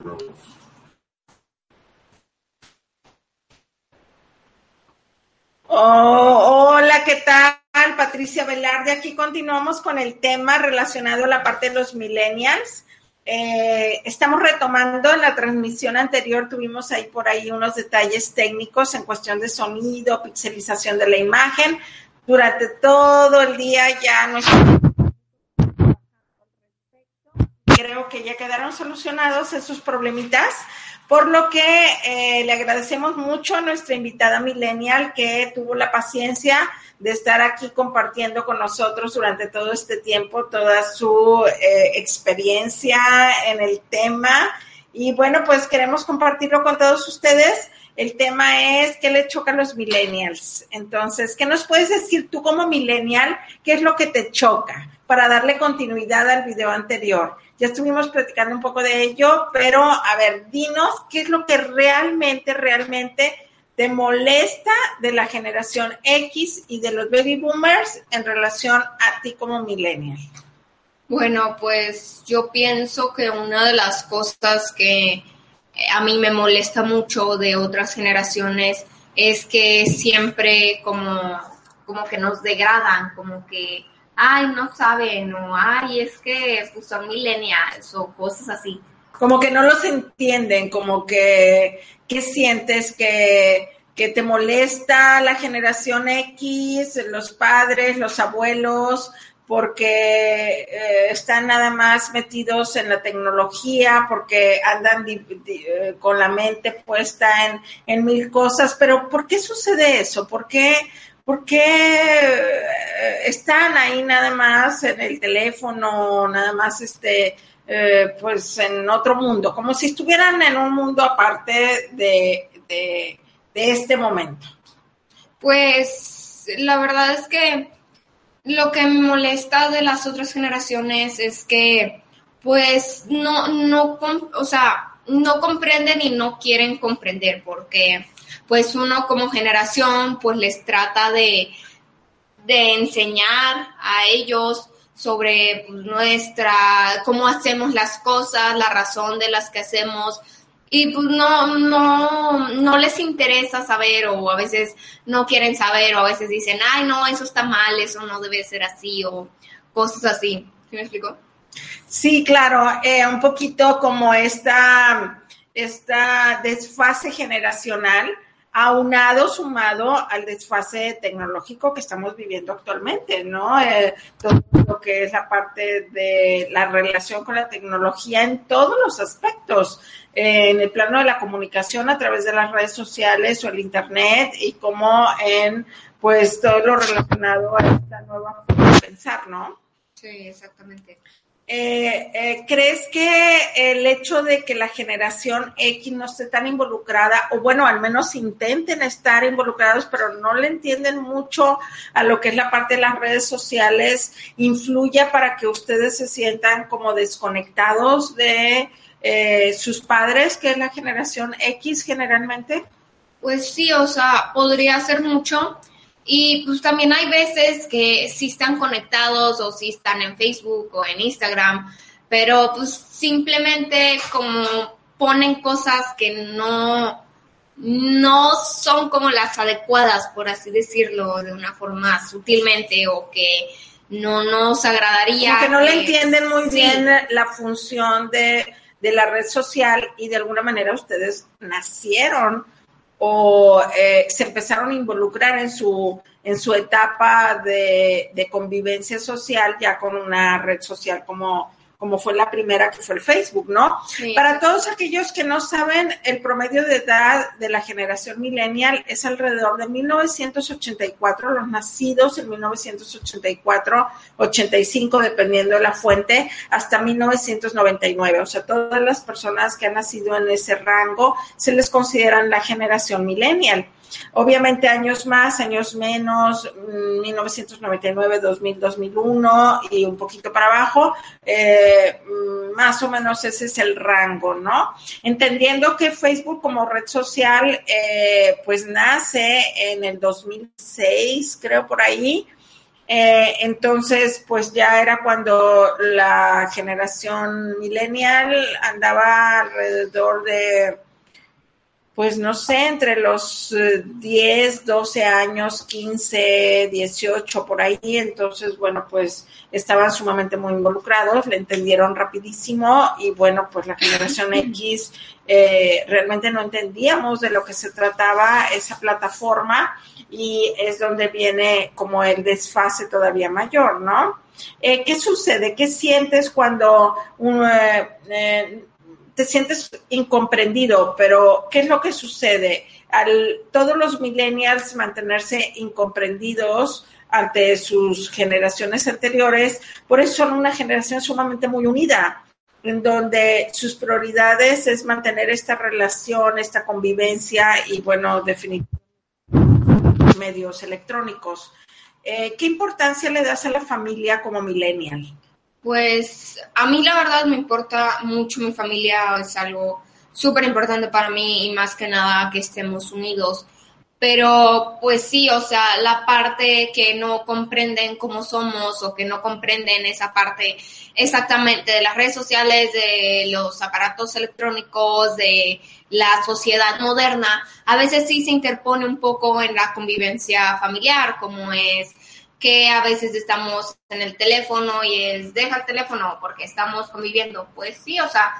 Oh, hola, ¿qué tal? Patricia Velarde. Aquí continuamos con el tema relacionado a la parte de los millennials. Eh, estamos retomando la transmisión anterior, tuvimos ahí por ahí unos detalles técnicos en cuestión de sonido, pixelización de la imagen. Durante todo el día ya no creo que ya quedaron solucionados esos problemitas, por lo que eh, le agradecemos mucho a nuestra invitada millennial que tuvo la paciencia de estar aquí compartiendo con nosotros durante todo este tiempo toda su eh, experiencia en el tema. Y bueno, pues queremos compartirlo con todos ustedes. El tema es qué le choca a los millennials. Entonces, ¿qué nos puedes decir tú como millennial? ¿Qué es lo que te choca? Para darle continuidad al video anterior. Ya estuvimos platicando un poco de ello, pero a ver, dinos qué es lo que realmente, realmente te molesta de la generación X y de los baby boomers en relación a ti como millennial. Bueno, pues yo pienso que una de las cosas que eh, a mí me molesta mucho de otras generaciones es que siempre como, como que nos degradan, como que ay, no saben, o ay, es que pues, son millennials o cosas así. Como que no los entienden, como que, ¿qué sientes que, que te molesta la generación X, los padres, los abuelos, porque eh, están nada más metidos en la tecnología, porque andan eh, con la mente puesta en, en, mil cosas, pero ¿por qué sucede eso? ¿Por qué, ¿por qué eh, están ahí nada más en el teléfono, nada más este, eh, pues en otro mundo, como si estuvieran en un mundo aparte de, de, este momento? Pues la verdad es que lo que me molesta de las otras generaciones es que pues no, no, o sea, no comprenden y no quieren comprender porque pues uno como generación pues les trata de, de enseñar a ellos sobre pues, nuestra, cómo hacemos las cosas, la razón de las que hacemos, y pues no, no, no les interesa saber o a veces no quieren saber o a veces dicen, ay no, eso está mal, eso no debe ser así o cosas así. ¿Sí me explico? Sí, claro, eh, un poquito como esta, esta desfase generacional aunado, sumado al desfase tecnológico que estamos viviendo actualmente, ¿no? Eh, todo lo que es la parte de la relación con la tecnología en todos los aspectos, eh, en el plano de la comunicación a través de las redes sociales o el Internet y como en, pues, todo lo relacionado a esta nueva forma de pensar, ¿no? Sí, exactamente. Eh, eh, ¿Crees que el hecho de que la generación X no esté tan involucrada, o bueno, al menos intenten estar involucrados, pero no le entienden mucho a lo que es la parte de las redes sociales, influya para que ustedes se sientan como desconectados de eh, sus padres, que es la generación X generalmente? Pues sí, o sea, podría ser mucho y pues también hay veces que sí están conectados o sí están en Facebook o en Instagram, pero pues simplemente como ponen cosas que no, no son como las adecuadas, por así decirlo, de una forma sutilmente o que no nos agradaría. Porque no le entienden muy bien la función de, de la red social y de alguna manera ustedes nacieron o eh, se empezaron a involucrar en su, en su etapa de, convivencia social ya con una red social como, como fue la primera que fue el Facebook, ¿no? Para todos aquellos que no saben, el promedio de edad de la generación millennial es alrededor de 1984, los nacidos en 1984, 85, dependiendo de la fuente, hasta 1999. O sea, todas las personas que han nacido en ese rango se les consideran la generación millennial. Obviamente años más, años menos, 1999, 2000, 2001 y un poquito para abajo, eh, mm, más o menos ese es el rango, ¿no? Entendiendo que Facebook como red social, eh, pues nace en el 2006, creo por ahí. Eh, entonces, pues ya era cuando la generación millennial andaba alrededor de pues no sé, entre los 10, eh, 12 años, 15, 18, por ahí. Entonces, bueno, pues estaban sumamente muy involucrados, le entendieron rapidísimo y bueno, pues la generación X eh, realmente no entendíamos de lo que se trataba esa plataforma y es donde viene como el desfase todavía mayor, ¿no? Eh, ¿Qué sucede? ¿Qué sientes cuando un, te sientes incomprendido, pero ¿qué es lo que sucede? Al todos los millennials mantenerse incomprendidos ante sus generaciones anteriores, por eso son una generación sumamente muy unida, en donde sus prioridades es mantener esta relación, esta convivencia y, bueno, definitivamente medios electrónicos. Eh, ¿Qué importancia le das a la familia como millennial? Pues a mí la verdad me importa mucho mi familia, es algo súper importante para mí y más que nada que estemos unidos. Pero pues sí, o sea, la parte que no comprenden cómo somos o que no comprenden esa parte exactamente de las redes sociales, de los aparatos electrónicos, de la sociedad moderna, a veces sí se interpone un poco en la convivencia familiar, como es que a veces estamos en el teléfono y es deja el teléfono porque estamos conviviendo. Pues sí, o sea,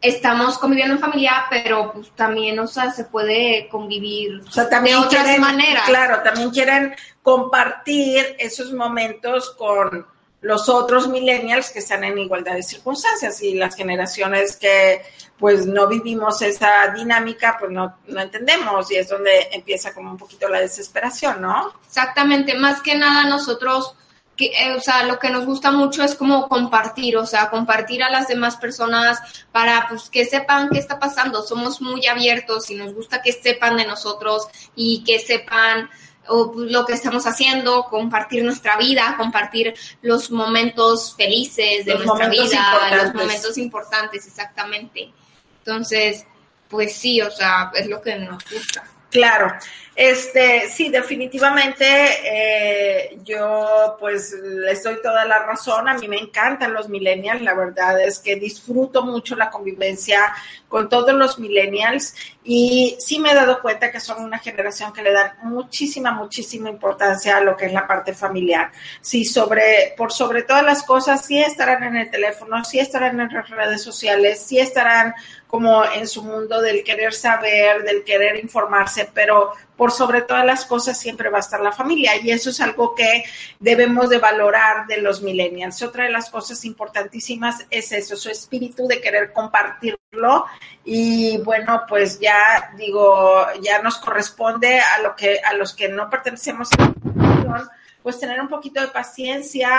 estamos conviviendo en familia, pero pues también, o sea, se puede convivir de otras maneras. Claro, también quieren compartir esos momentos con los otros millennials que están en igualdad de circunstancias y las generaciones que pues no vivimos esa dinámica, pues no, no entendemos y es donde empieza como un poquito la desesperación, ¿no? Exactamente, más que nada nosotros, que, eh, o sea, lo que nos gusta mucho es como compartir, o sea, compartir a las demás personas para pues que sepan qué está pasando, somos muy abiertos y nos gusta que sepan de nosotros y que sepan o lo que estamos haciendo, compartir nuestra vida, compartir los momentos felices de nuestra vida, los momentos importantes, exactamente. Entonces, pues sí, o sea, es lo que nos gusta. Claro, este, sí, definitivamente eh, yo pues les doy toda la razón, a mí me encantan los millennials, la verdad es que disfruto mucho la convivencia con todos los millennials. Y sí me he dado cuenta que son una generación que le dan muchísima, muchísima importancia a lo que es la parte familiar. Sí, sobre, por sobre todas las cosas, sí estarán en el teléfono, sí estarán en las redes sociales, sí estarán como en su mundo del querer saber, del querer informarse, pero por sobre todas las cosas siempre va a estar la familia y eso es algo que debemos de valorar de los millennials. Otra de las cosas importantísimas es eso, su espíritu de querer compartirlo y bueno, pues ya digo, ya nos corresponde a lo que a los que no pertenecemos a la pues tener un poquito de paciencia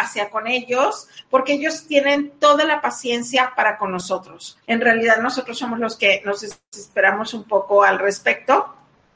hacia con ellos, porque ellos tienen toda la paciencia para con nosotros. En realidad nosotros somos los que nos esperamos un poco al respecto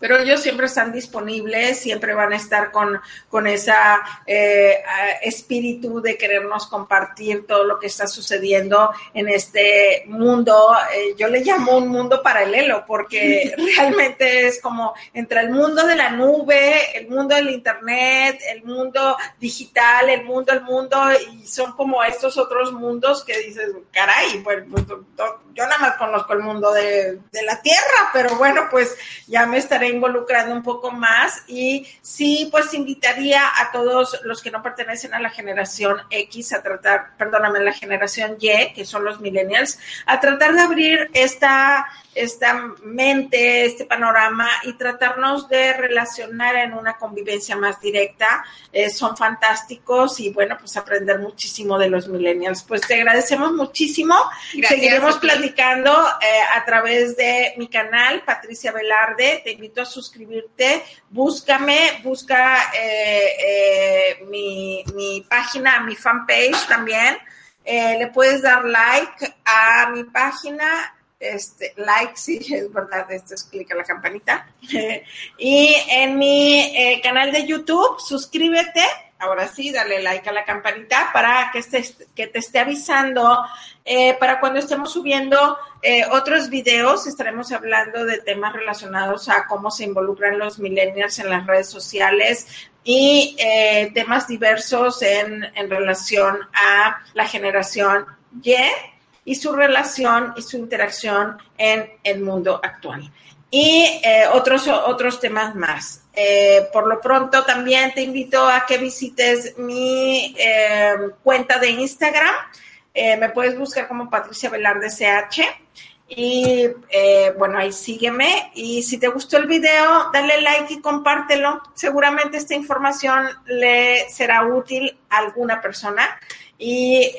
pero ellos siempre están disponibles, siempre van a estar con, con ese eh, espíritu de querernos compartir todo lo que está sucediendo en este mundo. Eh, yo le llamo un mundo paralelo porque realmente es como entre el mundo de la nube, el mundo del Internet, el mundo digital, el mundo, el mundo, y son como estos otros mundos que dices, caray, pues, pues yo nada más conozco el mundo de, de la Tierra, pero bueno, pues ya me estaré involucrando un poco más y sí, pues invitaría a todos los que no pertenecen a la generación X a tratar, perdóname, la generación Y, que son los millennials, a tratar de abrir esta esta mente, este panorama y tratarnos de relacionar en una convivencia más directa. Eh, son fantásticos y bueno, pues aprender muchísimo de los millennials. Pues te agradecemos muchísimo. Seguiremos platicando eh, a través de mi canal, Patricia Velarde. Te invito suscribirte. Búscame, busca eh, mi, mi página, mi fanpage también. le puedes dar like a mi página este, like, sí, es verdad, esto es clic a la campanita. y en mi eh, canal de YouTube, suscríbete, ahora sí, dale like a la campanita para que, estés, que te esté avisando eh, para cuando estemos subiendo eh, otros videos, estaremos hablando de temas relacionados a cómo se involucran los millennials en las redes sociales y temas diversos en, en relación a la generación Y y su relación y su interacción en el mundo actual. Y eh, otros, otros temas más. Eh, por lo pronto también te invito a que visites mi eh, cuenta de Instagram. me puedes buscar como Patricia Velarde CH. Y bueno, ahí sígueme. Y si te gustó el video, dale like y compártelo. Seguramente esta información le será útil a alguna persona. Y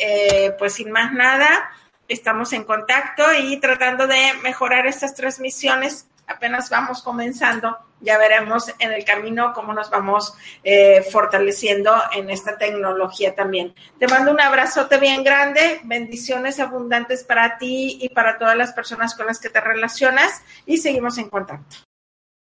pues sin más nada, estamos en contacto y tratando de mejorar estas transmisiones. Apenas vamos comenzando, ya veremos en el camino cómo nos vamos eh, fortaleciendo en esta tecnología también. Te mando un abrazote bien grande, bendiciones abundantes para ti y para todas las personas con las que te relacionas y seguimos en contacto.